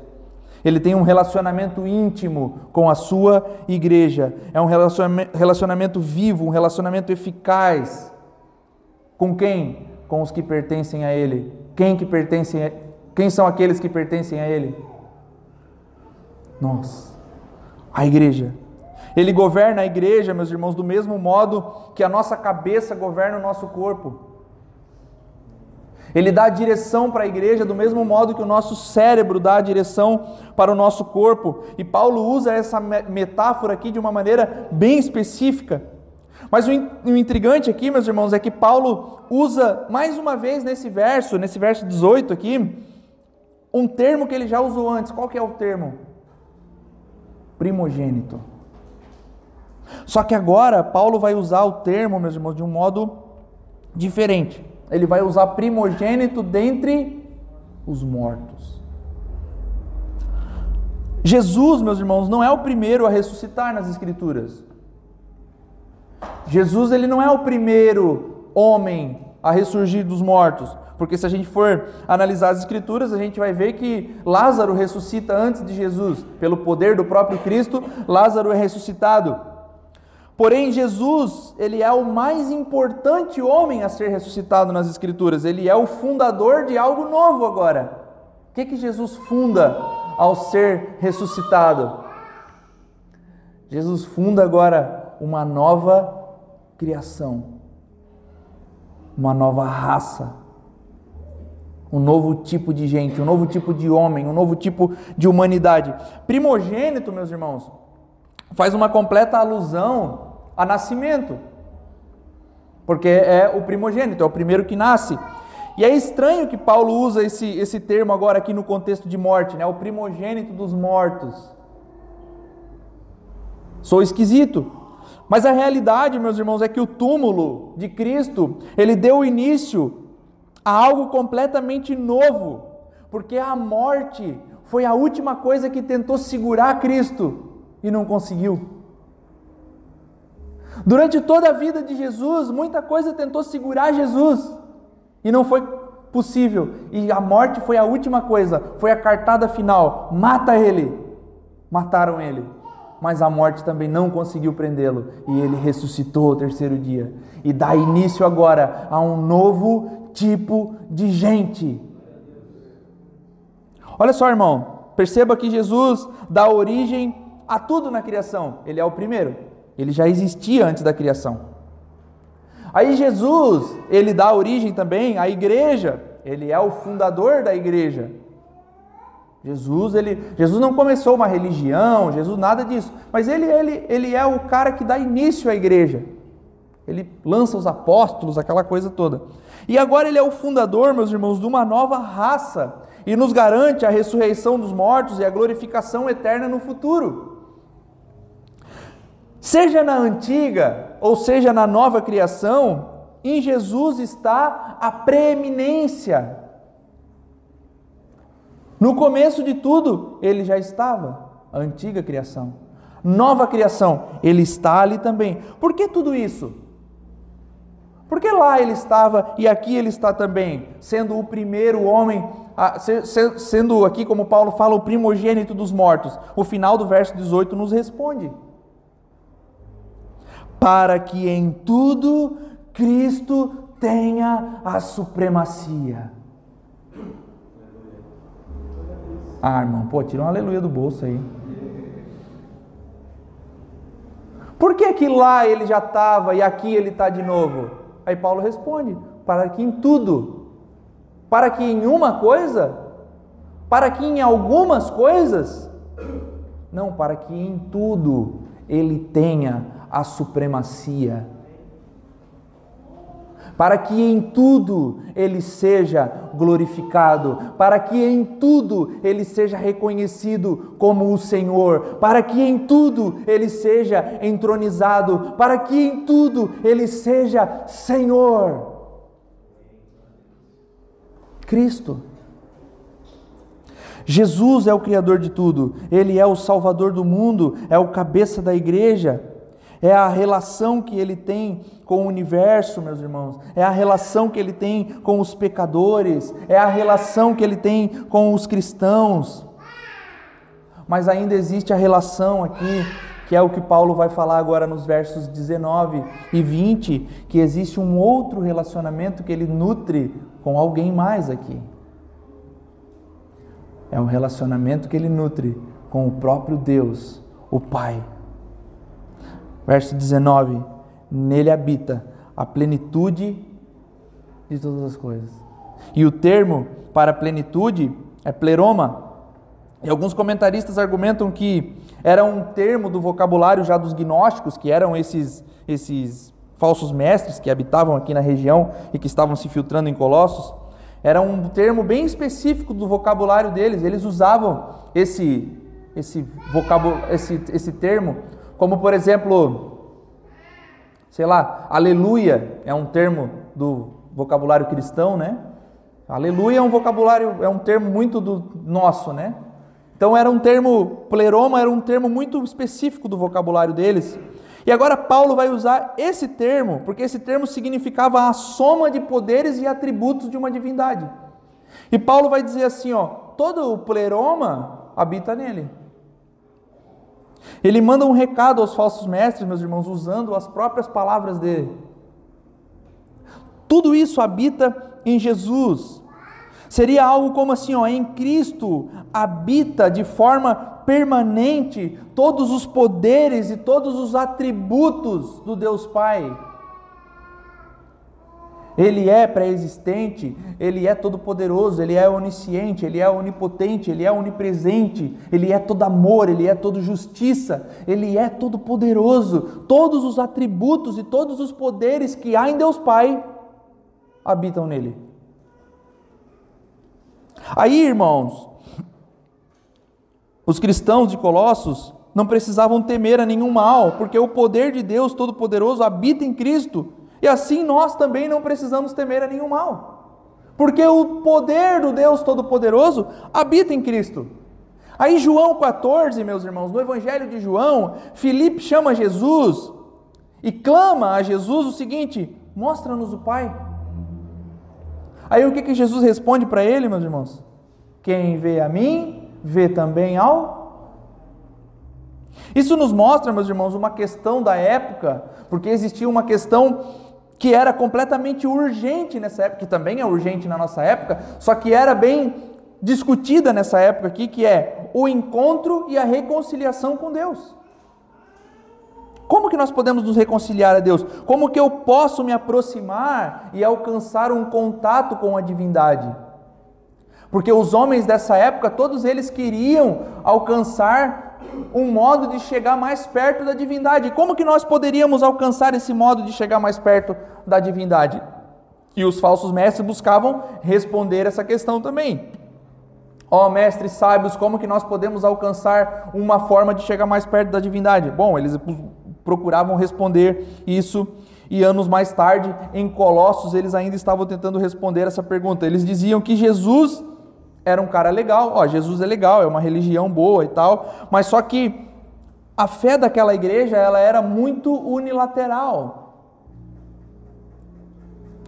Ele tem um relacionamento íntimo com a sua igreja. É um relacionamento vivo, um relacionamento eficaz. Com quem? Com os que pertencem a ele. Quem que pertencem a... Quem são aqueles que pertencem a ele? Nós a igreja. Ele governa a igreja, meus irmãos, do mesmo modo que a nossa cabeça governa o nosso corpo. Ele dá direção para a igreja do mesmo modo que o nosso cérebro dá a direção para o nosso corpo. E Paulo usa essa metáfora aqui de uma maneira bem específica. Mas o intrigante aqui, meus irmãos, é que Paulo usa mais uma vez nesse verso, nesse verso 18 aqui, um termo que ele já usou antes. Qual que é o termo? Primogênito. Só que agora Paulo vai usar o termo, meus irmãos, de um modo diferente. Ele vai usar primogênito dentre os mortos. Jesus, meus irmãos, não é o primeiro a ressuscitar nas escrituras. Jesus ele não é o primeiro homem a ressurgir dos mortos, porque se a gente for analisar as escrituras, a gente vai ver que Lázaro ressuscita antes de Jesus, pelo poder do próprio Cristo, Lázaro é ressuscitado. Porém, Jesus, ele é o mais importante homem a ser ressuscitado nas escrituras. Ele é o fundador de algo novo agora. O que que Jesus funda ao ser ressuscitado? Jesus funda agora uma nova criação, uma nova raça, um novo tipo de gente, um novo tipo de homem, um novo tipo de humanidade. Primogênito, meus irmãos, faz uma completa alusão a nascimento, porque é o primogênito, é o primeiro que nasce. E é estranho que Paulo usa esse, esse termo agora aqui no contexto de morte, né? o primogênito dos mortos. Sou esquisito. Mas a realidade, meus irmãos, é que o túmulo de Cristo, ele deu início a algo completamente novo, porque a morte foi a última coisa que tentou segurar Cristo e não conseguiu. Durante toda a vida de Jesus, muita coisa tentou segurar Jesus e não foi possível. E a morte foi a última coisa, foi a cartada final: mata ele. Mataram ele mas a morte também não conseguiu prendê-lo e ele ressuscitou ao terceiro dia. E dá início agora a um novo tipo de gente. Olha só, irmão, perceba que Jesus dá origem a tudo na criação. Ele é o primeiro. Ele já existia antes da criação. Aí Jesus, ele dá origem também à igreja. Ele é o fundador da igreja. Jesus, ele, Jesus não começou uma religião, Jesus nada disso, mas ele, ele, ele é o cara que dá início à igreja. Ele lança os apóstolos, aquela coisa toda. E agora ele é o fundador, meus irmãos, de uma nova raça e nos garante a ressurreição dos mortos e a glorificação eterna no futuro. Seja na antiga ou seja na nova criação, em Jesus está a preeminência no começo de tudo, ele já estava, a antiga criação. Nova criação, ele está ali também. Por que tudo isso? Porque lá ele estava e aqui ele está também, sendo o primeiro homem, sendo aqui, como Paulo fala, o primogênito dos mortos. O final do verso 18 nos responde: Para que em tudo Cristo tenha a supremacia. Ah, irmão, pô, tira um aleluia do bolso aí. Por que que lá ele já estava e aqui ele está de novo? Aí Paulo responde: para que em tudo, para que em uma coisa, para que em algumas coisas, não, para que em tudo ele tenha a supremacia para que em tudo ele seja glorificado, para que em tudo ele seja reconhecido como o Senhor, para que em tudo ele seja entronizado, para que em tudo ele seja Senhor. Cristo. Jesus é o Criador de tudo, Ele é o Salvador do mundo, é o cabeça da igreja é a relação que ele tem com o universo, meus irmãos, é a relação que ele tem com os pecadores, é a relação que ele tem com os cristãos. Mas ainda existe a relação aqui, que é o que Paulo vai falar agora nos versos 19 e 20, que existe um outro relacionamento que ele nutre com alguém mais aqui. É um relacionamento que ele nutre com o próprio Deus, o Pai. Verso 19: Nele habita a plenitude de todas as coisas. E o termo para plenitude é pleroma. E alguns comentaristas argumentam que era um termo do vocabulário já dos gnósticos, que eram esses, esses falsos mestres que habitavam aqui na região e que estavam se filtrando em Colossos. Era um termo bem específico do vocabulário deles. Eles usavam esse, esse, vocabulário, esse, esse termo como por exemplo, Sei lá, aleluia é um termo do vocabulário cristão, né? Aleluia é um vocabulário, é um termo muito do nosso, né? Então era um termo, pleroma era um termo muito específico do vocabulário deles. E agora Paulo vai usar esse termo, porque esse termo significava a soma de poderes e atributos de uma divindade. E Paulo vai dizer assim, ó, todo o pleroma habita nele. Ele manda um recado aos falsos mestres, meus irmãos, usando as próprias palavras dele. Tudo isso habita em Jesus. Seria algo como assim, ó, em Cristo habita de forma permanente todos os poderes e todos os atributos do Deus Pai. Ele é pré-existente, ele é todo-poderoso, ele é onisciente, ele é onipotente, ele é onipresente, ele é todo amor, ele é todo justiça, ele é todo-poderoso. Todos os atributos e todos os poderes que há em Deus Pai habitam nele. Aí, irmãos, os cristãos de Colossos não precisavam temer a nenhum mal, porque o poder de Deus Todo-Poderoso habita em Cristo, e assim nós também não precisamos temer a nenhum mal. Porque o poder do Deus Todo-Poderoso habita em Cristo. Aí, João 14, meus irmãos, no Evangelho de João, Filipe chama Jesus e clama a Jesus o seguinte: mostra-nos o Pai. Aí o que, que Jesus responde para ele, meus irmãos? Quem vê a mim, vê também ao. Isso nos mostra, meus irmãos, uma questão da época, porque existia uma questão que era completamente urgente nessa época, que também é urgente na nossa época, só que era bem discutida nessa época aqui, que é o encontro e a reconciliação com Deus. Como que nós podemos nos reconciliar a Deus? Como que eu posso me aproximar e alcançar um contato com a divindade? Porque os homens dessa época, todos eles queriam alcançar um modo de chegar mais perto da divindade. Como que nós poderíamos alcançar esse modo de chegar mais perto da divindade? E os falsos mestres buscavam responder essa questão também. Ó oh, mestres sábios, como que nós podemos alcançar uma forma de chegar mais perto da divindade? Bom, eles procuravam responder isso e anos mais tarde, em Colossos, eles ainda estavam tentando responder essa pergunta. Eles diziam que Jesus era um cara legal, ó, Jesus é legal, é uma religião boa e tal, mas só que a fé daquela igreja, ela era muito unilateral.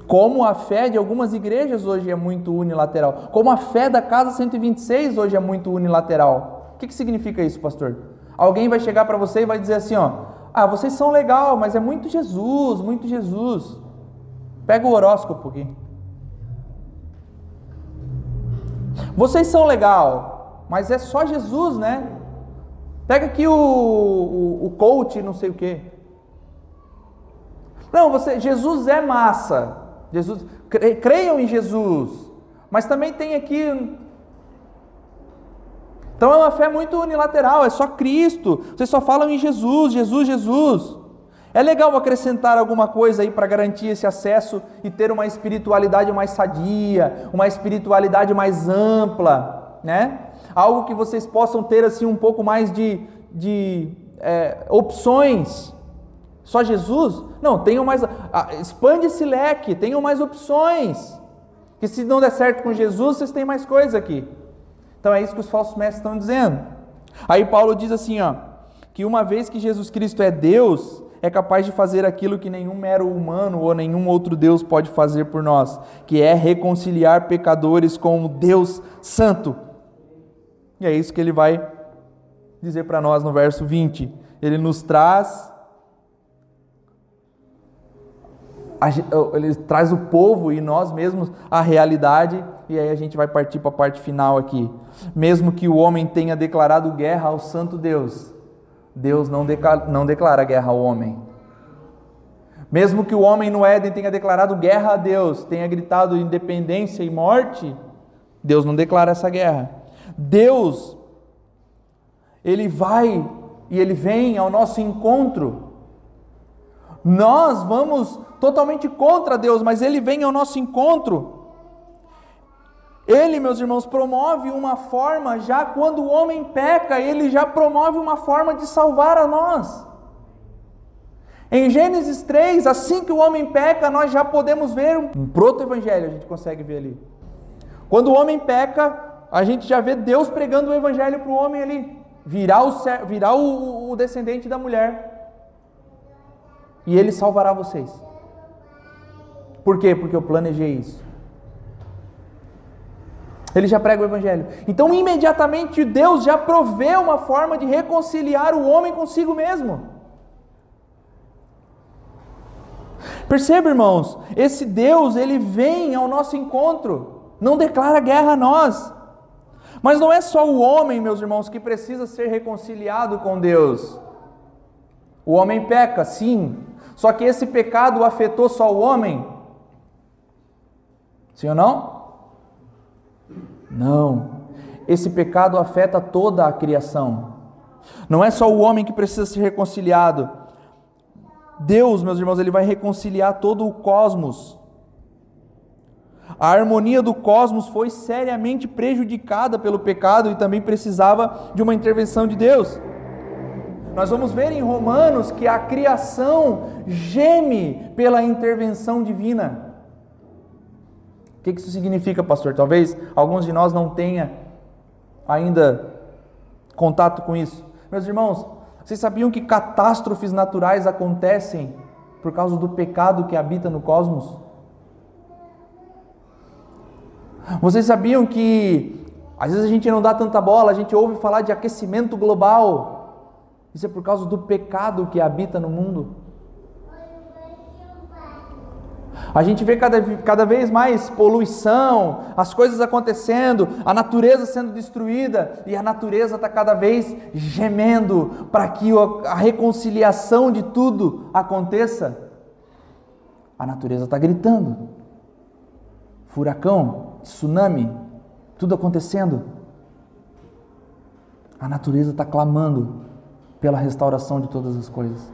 Como a fé de algumas igrejas hoje é muito unilateral. Como a fé da Casa 126 hoje é muito unilateral. O que, que significa isso, pastor? Alguém vai chegar para você e vai dizer assim, ó, ah, vocês são legal, mas é muito Jesus, muito Jesus. Pega o horóscopo aqui. Vocês são legal, mas é só Jesus, né? Pega aqui o, o, o coach, não sei o quê. Não, você, Jesus é massa. Jesus, creiam em Jesus. Mas também tem aqui então é uma fé muito unilateral, é só Cristo. Vocês só falam em Jesus, Jesus, Jesus. É legal acrescentar alguma coisa aí para garantir esse acesso e ter uma espiritualidade mais sadia, uma espiritualidade mais ampla, né? Algo que vocês possam ter assim um pouco mais de, de é, opções. Só Jesus? Não, tenham mais. expande esse leque, tenham mais opções. Que se não der certo com Jesus, vocês têm mais coisa aqui. Então é isso que os falsos mestres estão dizendo. Aí Paulo diz assim, ó, que uma vez que Jesus Cristo é Deus, é capaz de fazer aquilo que nenhum mero humano ou nenhum outro Deus pode fazer por nós, que é reconciliar pecadores com o Deus Santo. E é isso que ele vai dizer para nós no verso 20. Ele nos traz ele traz o povo e nós mesmos a realidade, e aí a gente vai partir para a parte final aqui. Mesmo que o homem tenha declarado guerra ao santo Deus, Deus não, declara, não declara guerra ao homem. Mesmo que o homem no Éden tenha declarado guerra a Deus, tenha gritado independência e morte, Deus não declara essa guerra. Deus, Ele vai e Ele vem ao nosso encontro. Nós vamos totalmente contra Deus, mas Ele vem ao nosso encontro. Ele, meus irmãos, promove uma forma, já quando o homem peca, ele já promove uma forma de salvar a nós. Em Gênesis 3, assim que o homem peca, nós já podemos ver um proto-evangelho, a gente consegue ver ali. Quando o homem peca, a gente já vê Deus pregando o evangelho para o homem ali, virar, o, virar o, o descendente da mulher. E ele salvará vocês. Por quê? Porque eu planejei isso. Ele já prega o Evangelho. Então, imediatamente, Deus já provê uma forma de reconciliar o homem consigo mesmo. Perceba, irmãos, esse Deus, ele vem ao nosso encontro, não declara guerra a nós. Mas não é só o homem, meus irmãos, que precisa ser reconciliado com Deus. O homem peca, sim. Só que esse pecado afetou só o homem? Sim ou não? Não. Esse pecado afeta toda a criação. Não é só o homem que precisa ser reconciliado. Deus, meus irmãos, ele vai reconciliar todo o cosmos. A harmonia do cosmos foi seriamente prejudicada pelo pecado e também precisava de uma intervenção de Deus. Nós vamos ver em Romanos que a criação geme pela intervenção divina. O que isso significa, pastor? Talvez alguns de nós não tenha ainda contato com isso. Meus irmãos, vocês sabiam que catástrofes naturais acontecem por causa do pecado que habita no cosmos? Vocês sabiam que às vezes a gente não dá tanta bola, a gente ouve falar de aquecimento global. Isso é por causa do pecado que habita no mundo. A gente vê cada, cada vez mais poluição, as coisas acontecendo, a natureza sendo destruída e a natureza está cada vez gemendo para que a reconciliação de tudo aconteça. A natureza está gritando. Furacão, tsunami, tudo acontecendo. A natureza está clamando pela restauração de todas as coisas.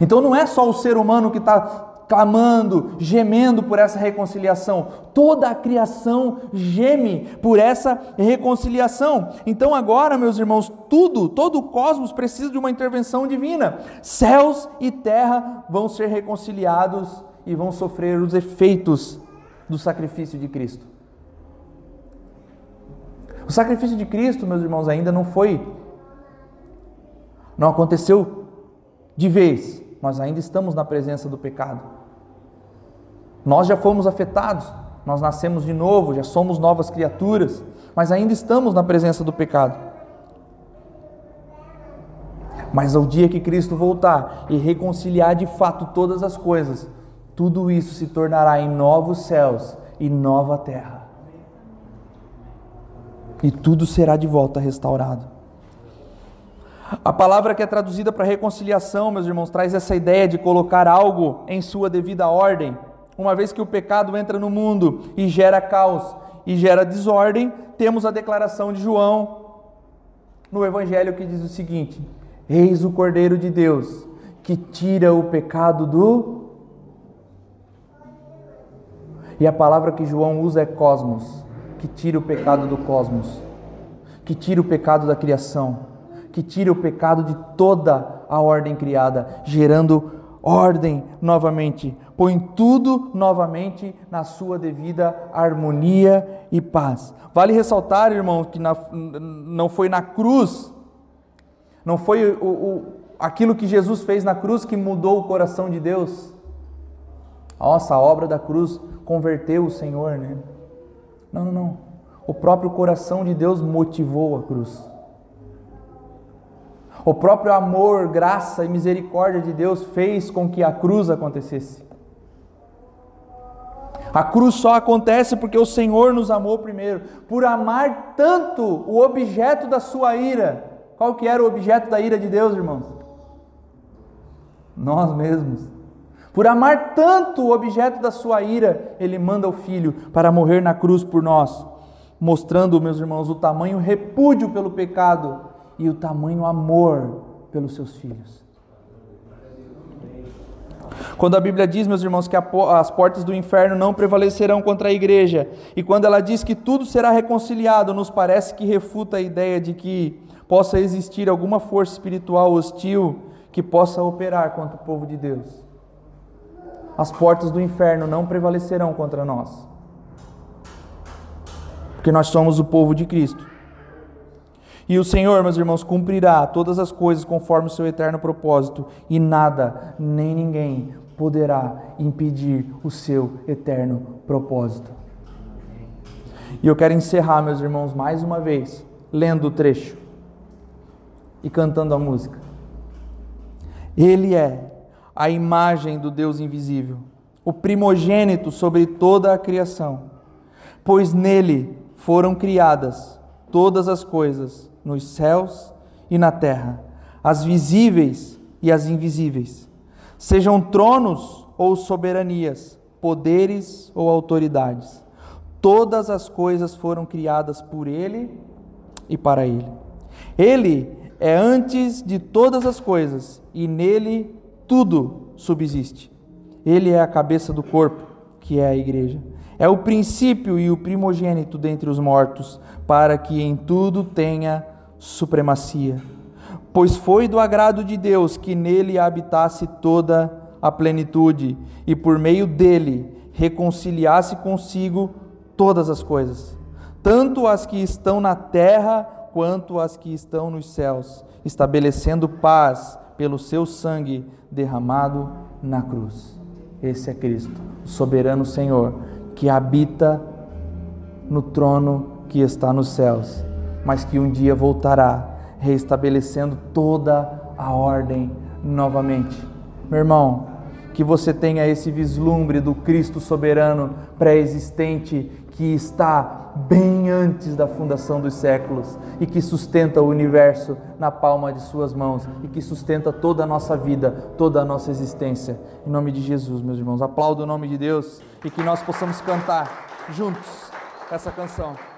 Então não é só o ser humano que está clamando, gemendo por essa reconciliação. Toda a criação geme por essa reconciliação. Então, agora, meus irmãos, tudo, todo o cosmos precisa de uma intervenção divina. Céus e terra vão ser reconciliados e vão sofrer os efeitos do sacrifício de Cristo. O sacrifício de Cristo, meus irmãos, ainda não foi, não aconteceu de vez. Nós ainda estamos na presença do pecado. Nós já fomos afetados, nós nascemos de novo, já somos novas criaturas, mas ainda estamos na presença do pecado. Mas ao dia que Cristo voltar e reconciliar de fato todas as coisas, tudo isso se tornará em novos céus e nova terra. E tudo será de volta restaurado. A palavra que é traduzida para reconciliação, meus irmãos, traz essa ideia de colocar algo em sua devida ordem uma vez que o pecado entra no mundo e gera caos e gera desordem, temos a declaração de João no Evangelho que diz o seguinte: Eis o Cordeiro de Deus que tira o pecado do. E a palavra que João usa é cosmos, que tira o pecado do cosmos, que tira o pecado da criação, que tira o pecado de toda a ordem criada, gerando ordem novamente, põe tudo novamente na sua devida harmonia e paz. Vale ressaltar, irmão, que na, não foi na cruz, não foi o, o, aquilo que Jesus fez na cruz que mudou o coração de Deus. Nossa, a obra da cruz converteu o Senhor, né? Não, não, não. O próprio coração de Deus motivou a cruz. O próprio amor, graça e misericórdia de Deus fez com que a cruz acontecesse. A cruz só acontece porque o Senhor nos amou primeiro. Por amar tanto o objeto da sua ira. Qual que era o objeto da ira de Deus, irmãos? Nós mesmos. Por amar tanto o objeto da sua ira, ele manda o filho para morrer na cruz por nós, mostrando, meus irmãos, o tamanho repúdio pelo pecado e o tamanho amor pelos seus filhos. Quando a Bíblia diz, meus irmãos, que as portas do inferno não prevalecerão contra a igreja, e quando ela diz que tudo será reconciliado, nos parece que refuta a ideia de que possa existir alguma força espiritual hostil que possa operar contra o povo de Deus. As portas do inferno não prevalecerão contra nós, porque nós somos o povo de Cristo. E o Senhor, meus irmãos, cumprirá todas as coisas conforme o seu eterno propósito, e nada, nem ninguém poderá impedir o seu eterno propósito. E eu quero encerrar, meus irmãos, mais uma vez, lendo o trecho e cantando a música. Ele é a imagem do Deus invisível, o primogênito sobre toda a criação, pois nele foram criadas todas as coisas, nos céus e na terra, as visíveis e as invisíveis, sejam tronos ou soberanias, poderes ou autoridades. Todas as coisas foram criadas por ele e para ele. Ele é antes de todas as coisas e nele tudo subsiste. Ele é a cabeça do corpo, que é a igreja. É o princípio e o primogênito dentre os mortos, para que em tudo tenha supremacia. Pois foi do agrado de Deus que nele habitasse toda a plenitude e por meio dele reconciliasse consigo todas as coisas, tanto as que estão na terra quanto as que estão nos céus, estabelecendo paz pelo seu sangue derramado na cruz. Esse é Cristo, o soberano Senhor, que habita no trono que está nos céus mas que um dia voltará, reestabelecendo toda a ordem novamente. Meu irmão, que você tenha esse vislumbre do Cristo soberano pré-existente que está bem antes da fundação dos séculos e que sustenta o universo na palma de Suas mãos e que sustenta toda a nossa vida, toda a nossa existência. Em nome de Jesus, meus irmãos, aplaudo o nome de Deus e que nós possamos cantar juntos essa canção.